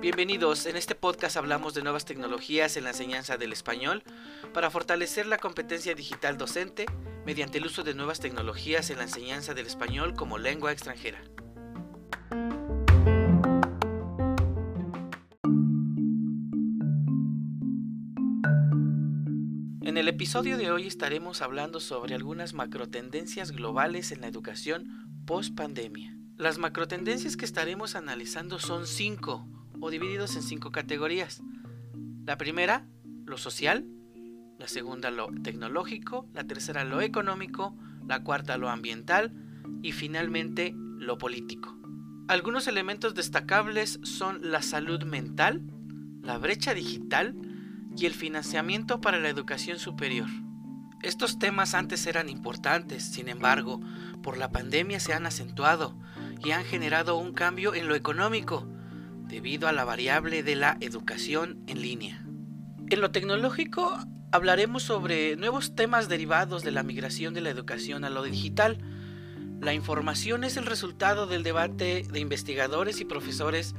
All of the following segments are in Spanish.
Bienvenidos, en este podcast hablamos de nuevas tecnologías en la enseñanza del español para fortalecer la competencia digital docente mediante el uso de nuevas tecnologías en la enseñanza del español como lengua extranjera. Episodio de hoy estaremos hablando sobre algunas macrotendencias globales en la educación post pandemia. Las macrotendencias que estaremos analizando son cinco o divididos en cinco categorías. La primera, lo social, la segunda, lo tecnológico, la tercera, lo económico, la cuarta, lo ambiental y finalmente, lo político. Algunos elementos destacables son la salud mental, la brecha digital y el financiamiento para la educación superior. Estos temas antes eran importantes, sin embargo, por la pandemia se han acentuado y han generado un cambio en lo económico, debido a la variable de la educación en línea. En lo tecnológico hablaremos sobre nuevos temas derivados de la migración de la educación a lo digital. La información es el resultado del debate de investigadores y profesores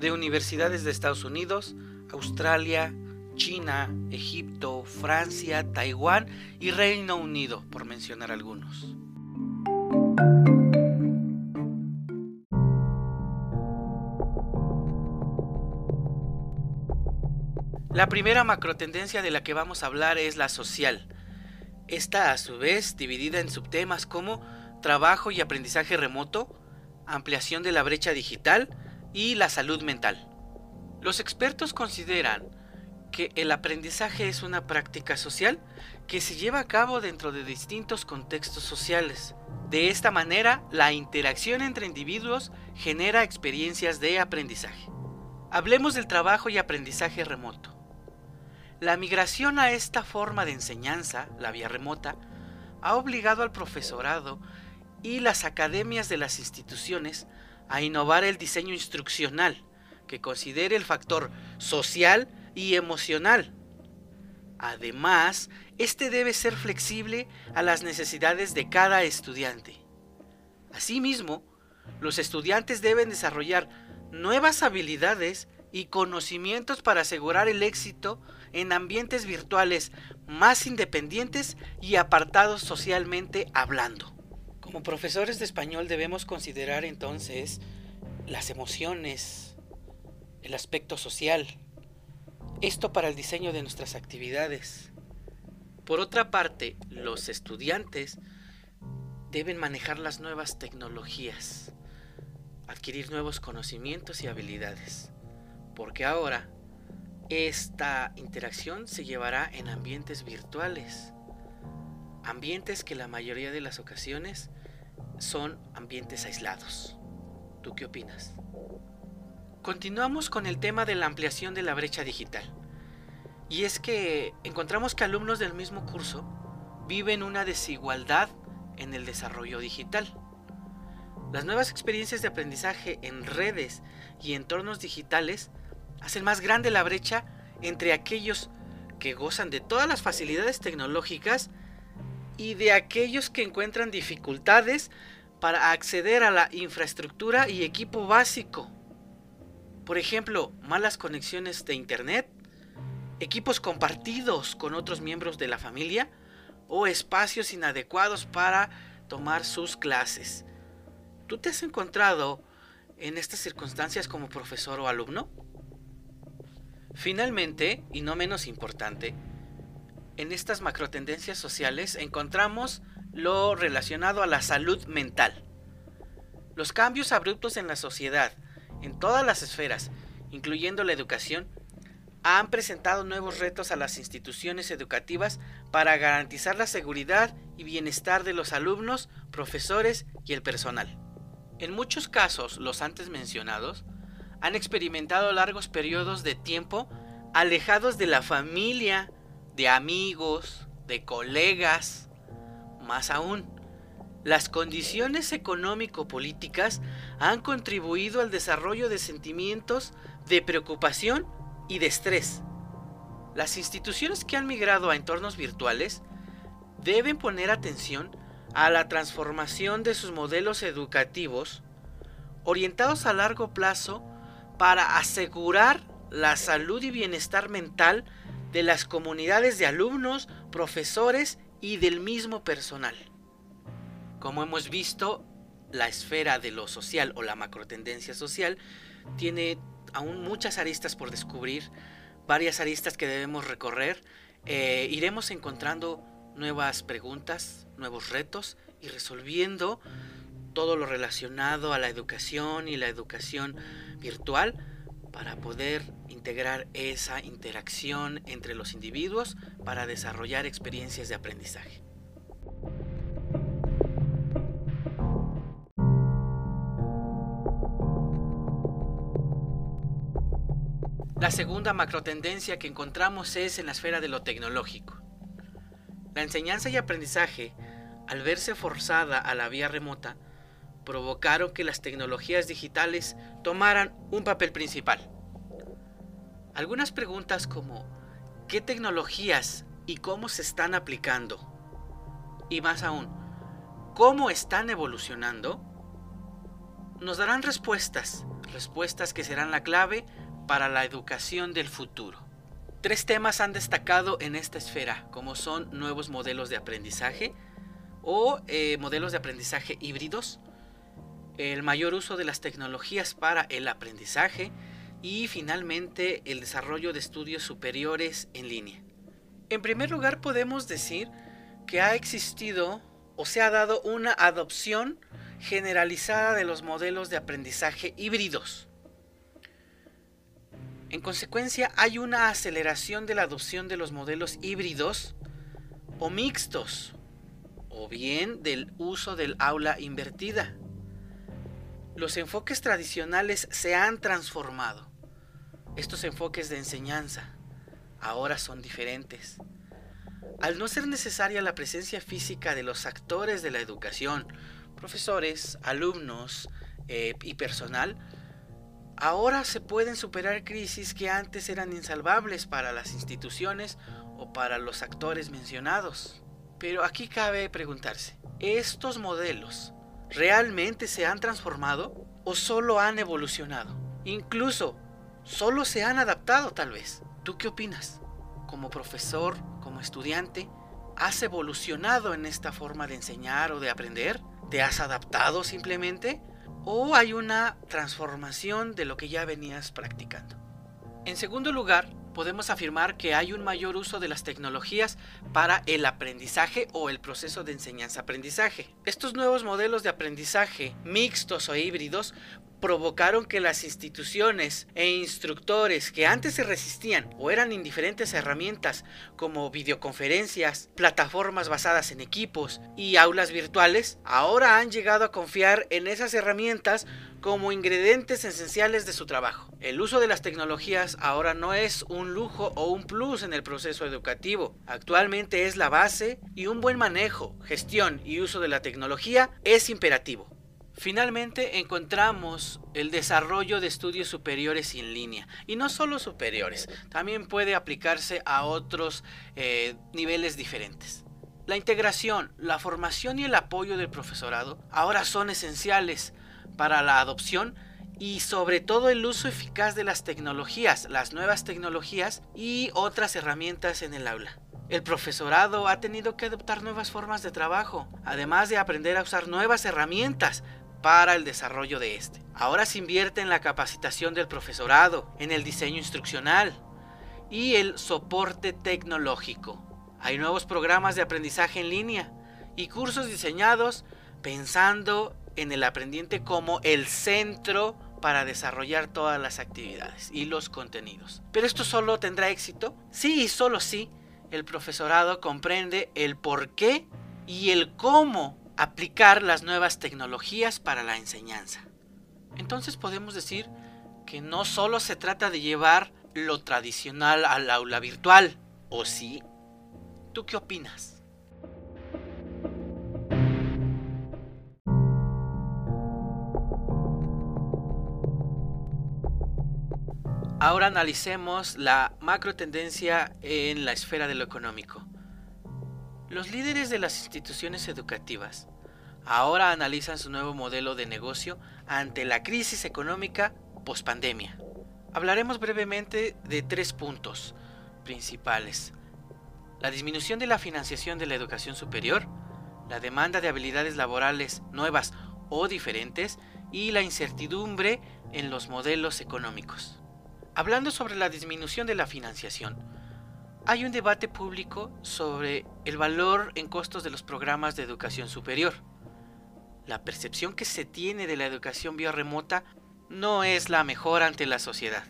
de universidades de Estados Unidos, Australia, China, Egipto, Francia, Taiwán y Reino Unido, por mencionar algunos. La primera macrotendencia de la que vamos a hablar es la social. Esta a su vez dividida en subtemas como trabajo y aprendizaje remoto, ampliación de la brecha digital y la salud mental. Los expertos consideran que el aprendizaje es una práctica social que se lleva a cabo dentro de distintos contextos sociales. De esta manera, la interacción entre individuos genera experiencias de aprendizaje. Hablemos del trabajo y aprendizaje remoto. La migración a esta forma de enseñanza, la vía remota, ha obligado al profesorado y las academias de las instituciones a innovar el diseño instruccional que considere el factor social y emocional. Además, este debe ser flexible a las necesidades de cada estudiante. Asimismo, los estudiantes deben desarrollar nuevas habilidades y conocimientos para asegurar el éxito en ambientes virtuales más independientes y apartados socialmente hablando. Como profesores de español debemos considerar entonces las emociones, el aspecto social, esto para el diseño de nuestras actividades. Por otra parte, los estudiantes deben manejar las nuevas tecnologías, adquirir nuevos conocimientos y habilidades, porque ahora esta interacción se llevará en ambientes virtuales, ambientes que la mayoría de las ocasiones son ambientes aislados. ¿Tú qué opinas? Continuamos con el tema de la ampliación de la brecha digital. Y es que encontramos que alumnos del mismo curso viven una desigualdad en el desarrollo digital. Las nuevas experiencias de aprendizaje en redes y entornos digitales hacen más grande la brecha entre aquellos que gozan de todas las facilidades tecnológicas y de aquellos que encuentran dificultades para acceder a la infraestructura y equipo básico. Por ejemplo, malas conexiones de Internet, equipos compartidos con otros miembros de la familia o espacios inadecuados para tomar sus clases. ¿Tú te has encontrado en estas circunstancias como profesor o alumno? Finalmente, y no menos importante, en estas macrotendencias sociales encontramos lo relacionado a la salud mental. Los cambios abruptos en la sociedad, en todas las esferas, incluyendo la educación, han presentado nuevos retos a las instituciones educativas para garantizar la seguridad y bienestar de los alumnos, profesores y el personal. En muchos casos, los antes mencionados, han experimentado largos periodos de tiempo alejados de la familia, de amigos, de colegas. Más aún, las condiciones económico-políticas han contribuido al desarrollo de sentimientos de preocupación y de estrés. Las instituciones que han migrado a entornos virtuales deben poner atención a la transformación de sus modelos educativos orientados a largo plazo para asegurar la salud y bienestar mental de las comunidades de alumnos, profesores y del mismo personal. Como hemos visto, la esfera de lo social o la macrotendencia social tiene aún muchas aristas por descubrir, varias aristas que debemos recorrer. Eh, iremos encontrando nuevas preguntas, nuevos retos y resolviendo todo lo relacionado a la educación y la educación virtual para poder integrar esa interacción entre los individuos para desarrollar experiencias de aprendizaje. La segunda macrotendencia que encontramos es en la esfera de lo tecnológico. La enseñanza y aprendizaje, al verse forzada a la vía remota, provocaron que las tecnologías digitales tomaran un papel principal. Algunas preguntas como ¿qué tecnologías y cómo se están aplicando? Y más aún, ¿cómo están evolucionando? Nos darán respuestas, respuestas que serán la clave para la educación del futuro. Tres temas han destacado en esta esfera, como son nuevos modelos de aprendizaje o eh, modelos de aprendizaje híbridos, el mayor uso de las tecnologías para el aprendizaje y finalmente el desarrollo de estudios superiores en línea. En primer lugar podemos decir que ha existido o se ha dado una adopción generalizada de los modelos de aprendizaje híbridos. En consecuencia, hay una aceleración de la adopción de los modelos híbridos o mixtos, o bien del uso del aula invertida. Los enfoques tradicionales se han transformado. Estos enfoques de enseñanza ahora son diferentes. Al no ser necesaria la presencia física de los actores de la educación, profesores, alumnos eh, y personal, Ahora se pueden superar crisis que antes eran insalvables para las instituciones o para los actores mencionados. Pero aquí cabe preguntarse, ¿estos modelos realmente se han transformado o solo han evolucionado? Incluso, solo se han adaptado tal vez. ¿Tú qué opinas? Como profesor, como estudiante, ¿has evolucionado en esta forma de enseñar o de aprender? ¿Te has adaptado simplemente? O hay una transformación de lo que ya venías practicando. En segundo lugar, podemos afirmar que hay un mayor uso de las tecnologías para el aprendizaje o el proceso de enseñanza-aprendizaje. Estos nuevos modelos de aprendizaje, mixtos o híbridos, provocaron que las instituciones e instructores que antes se resistían o eran indiferentes a herramientas como videoconferencias, plataformas basadas en equipos y aulas virtuales, ahora han llegado a confiar en esas herramientas como ingredientes esenciales de su trabajo. El uso de las tecnologías ahora no es un lujo o un plus en el proceso educativo. Actualmente es la base y un buen manejo, gestión y uso de la tecnología es imperativo. Finalmente encontramos el desarrollo de estudios superiores en línea y no solo superiores, también puede aplicarse a otros eh, niveles diferentes. La integración, la formación y el apoyo del profesorado ahora son esenciales para la adopción y sobre todo el uso eficaz de las tecnologías, las nuevas tecnologías y otras herramientas en el aula. El profesorado ha tenido que adoptar nuevas formas de trabajo, además de aprender a usar nuevas herramientas para el desarrollo de este. Ahora se invierte en la capacitación del profesorado, en el diseño instruccional y el soporte tecnológico. Hay nuevos programas de aprendizaje en línea y cursos diseñados pensando en el aprendiente como el centro para desarrollar todas las actividades y los contenidos. Pero esto solo tendrá éxito sí y solo si el profesorado comprende el por qué y el cómo aplicar las nuevas tecnologías para la enseñanza. Entonces podemos decir que no solo se trata de llevar lo tradicional al aula virtual, ¿o sí? ¿Tú qué opinas? Ahora analicemos la macro tendencia en la esfera de lo económico. Los líderes de las instituciones educativas ahora analizan su nuevo modelo de negocio ante la crisis económica pospandemia. Hablaremos brevemente de tres puntos principales. La disminución de la financiación de la educación superior, la demanda de habilidades laborales nuevas o diferentes y la incertidumbre en los modelos económicos. Hablando sobre la disminución de la financiación, hay un debate público sobre el valor en costos de los programas de educación superior. La percepción que se tiene de la educación biorremota no es la mejor ante la sociedad.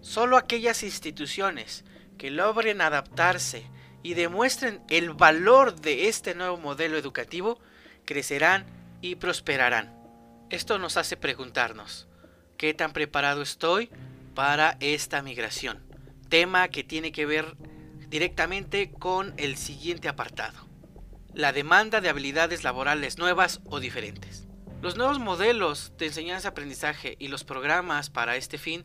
Solo aquellas instituciones que logren adaptarse y demuestren el valor de este nuevo modelo educativo crecerán y prosperarán. Esto nos hace preguntarnos, ¿qué tan preparado estoy para esta migración? Tema que tiene que ver directamente con el siguiente apartado. La demanda de habilidades laborales nuevas o diferentes. Los nuevos modelos de enseñanza-aprendizaje y los programas para este fin,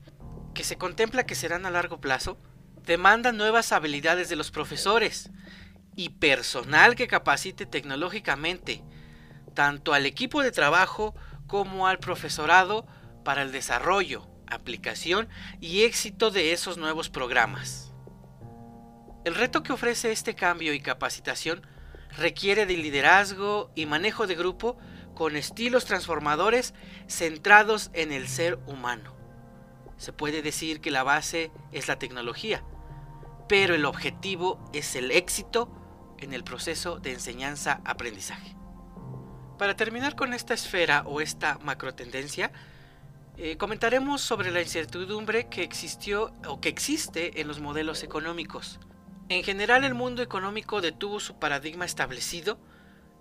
que se contempla que serán a largo plazo, demandan nuevas habilidades de los profesores y personal que capacite tecnológicamente tanto al equipo de trabajo como al profesorado para el desarrollo, aplicación y éxito de esos nuevos programas. El reto que ofrece este cambio y capacitación requiere de liderazgo y manejo de grupo con estilos transformadores centrados en el ser humano. Se puede decir que la base es la tecnología, pero el objetivo es el éxito en el proceso de enseñanza-aprendizaje. Para terminar con esta esfera o esta macrotendencia, eh, comentaremos sobre la incertidumbre que existió o que existe en los modelos económicos. En general el mundo económico detuvo su paradigma establecido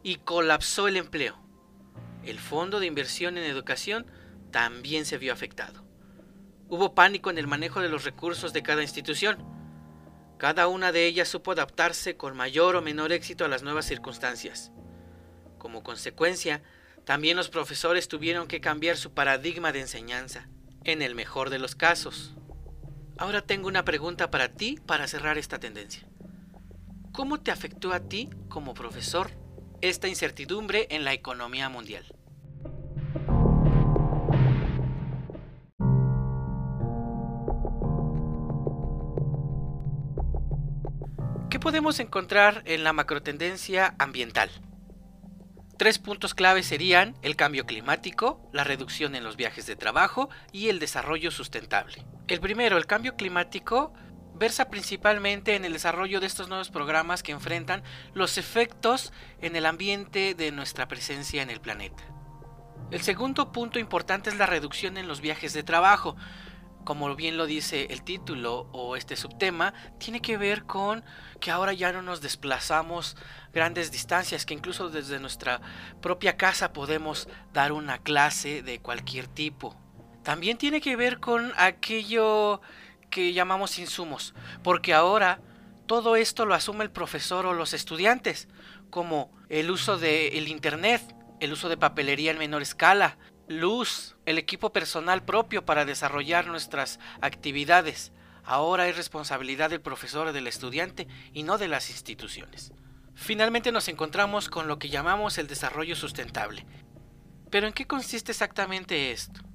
y colapsó el empleo. El fondo de inversión en educación también se vio afectado. Hubo pánico en el manejo de los recursos de cada institución. Cada una de ellas supo adaptarse con mayor o menor éxito a las nuevas circunstancias. Como consecuencia, también los profesores tuvieron que cambiar su paradigma de enseñanza, en el mejor de los casos. Ahora tengo una pregunta para ti para cerrar esta tendencia. ¿Cómo te afectó a ti como profesor esta incertidumbre en la economía mundial? ¿Qué podemos encontrar en la macrotendencia ambiental? Tres puntos clave serían el cambio climático, la reducción en los viajes de trabajo y el desarrollo sustentable. El primero, el cambio climático, versa principalmente en el desarrollo de estos nuevos programas que enfrentan los efectos en el ambiente de nuestra presencia en el planeta. El segundo punto importante es la reducción en los viajes de trabajo como bien lo dice el título o este subtema, tiene que ver con que ahora ya no nos desplazamos grandes distancias, que incluso desde nuestra propia casa podemos dar una clase de cualquier tipo. También tiene que ver con aquello que llamamos insumos, porque ahora todo esto lo asume el profesor o los estudiantes, como el uso del Internet, el uso de papelería en menor escala, luz, el equipo personal propio para desarrollar nuestras actividades. Ahora es responsabilidad del profesor o del estudiante y no de las instituciones. Finalmente nos encontramos con lo que llamamos el desarrollo sustentable. Pero ¿en qué consiste exactamente esto?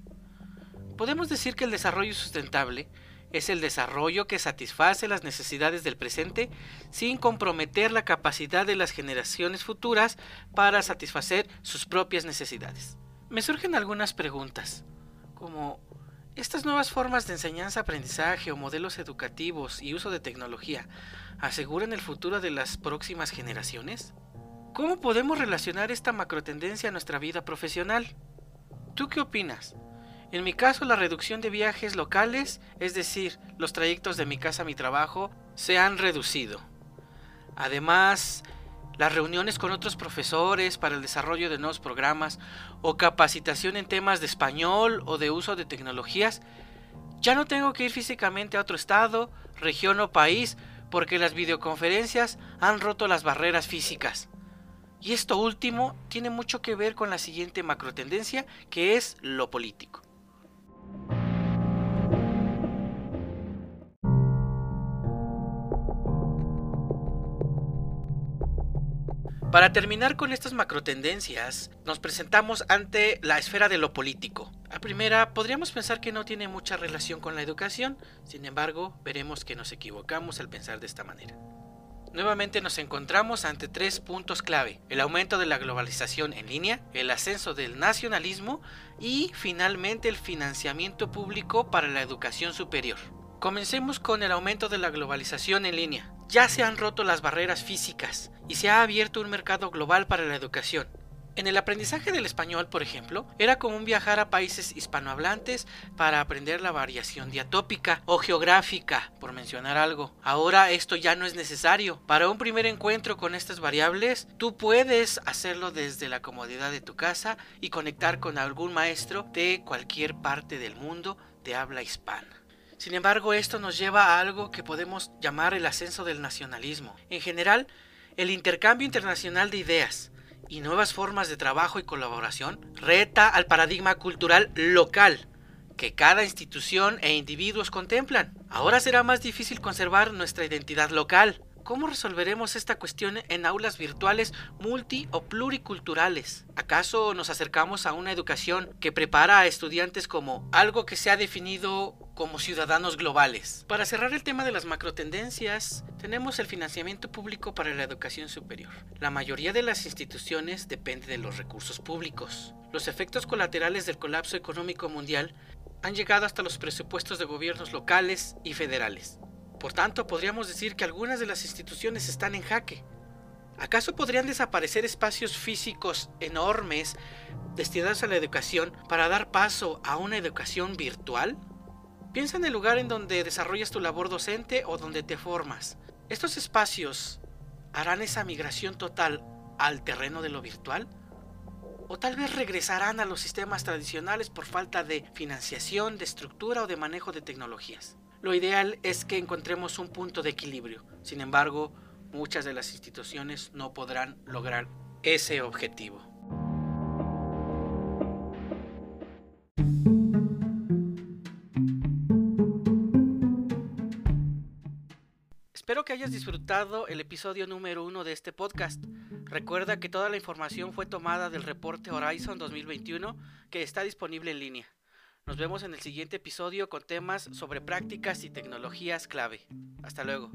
Podemos decir que el desarrollo sustentable es el desarrollo que satisface las necesidades del presente sin comprometer la capacidad de las generaciones futuras para satisfacer sus propias necesidades me surgen algunas preguntas, como ¿estas nuevas formas de enseñanza, aprendizaje o modelos educativos y uso de tecnología aseguran el futuro de las próximas generaciones? ¿Cómo podemos relacionar esta macrotendencia a nuestra vida profesional? ¿Tú qué opinas? En mi caso, la reducción de viajes locales, es decir, los trayectos de mi casa a mi trabajo, se han reducido. Además, las reuniones con otros profesores para el desarrollo de nuevos programas o capacitación en temas de español o de uso de tecnologías, ya no tengo que ir físicamente a otro estado, región o país porque las videoconferencias han roto las barreras físicas. Y esto último tiene mucho que ver con la siguiente macrotendencia que es lo político. Para terminar con estas macrotendencias, nos presentamos ante la esfera de lo político. A primera, podríamos pensar que no tiene mucha relación con la educación, sin embargo, veremos que nos equivocamos al pensar de esta manera. Nuevamente nos encontramos ante tres puntos clave, el aumento de la globalización en línea, el ascenso del nacionalismo y finalmente el financiamiento público para la educación superior. Comencemos con el aumento de la globalización en línea. Ya se han roto las barreras físicas y se ha abierto un mercado global para la educación. En el aprendizaje del español, por ejemplo, era común viajar a países hispanohablantes para aprender la variación diatópica o geográfica, por mencionar algo. Ahora esto ya no es necesario. Para un primer encuentro con estas variables, tú puedes hacerlo desde la comodidad de tu casa y conectar con algún maestro de cualquier parte del mundo de habla hispana. Sin embargo, esto nos lleva a algo que podemos llamar el ascenso del nacionalismo. En general, el intercambio internacional de ideas, y nuevas formas de trabajo y colaboración reta al paradigma cultural local que cada institución e individuos contemplan. Ahora será más difícil conservar nuestra identidad local. ¿Cómo resolveremos esta cuestión en aulas virtuales multi o pluriculturales? ¿Acaso nos acercamos a una educación que prepara a estudiantes como algo que se ha definido como ciudadanos globales? Para cerrar el tema de las macrotendencias, tenemos el financiamiento público para la educación superior. La mayoría de las instituciones depende de los recursos públicos. Los efectos colaterales del colapso económico mundial han llegado hasta los presupuestos de gobiernos locales y federales. Por tanto, podríamos decir que algunas de las instituciones están en jaque. ¿Acaso podrían desaparecer espacios físicos enormes destinados a la educación para dar paso a una educación virtual? Piensa en el lugar en donde desarrollas tu labor docente o donde te formas. ¿Estos espacios harán esa migración total al terreno de lo virtual? ¿O tal vez regresarán a los sistemas tradicionales por falta de financiación, de estructura o de manejo de tecnologías? Lo ideal es que encontremos un punto de equilibrio. Sin embargo, muchas de las instituciones no podrán lograr ese objetivo. Espero que hayas disfrutado el episodio número uno de este podcast. Recuerda que toda la información fue tomada del reporte Horizon 2021 que está disponible en línea. Nos vemos en el siguiente episodio con temas sobre prácticas y tecnologías clave. Hasta luego.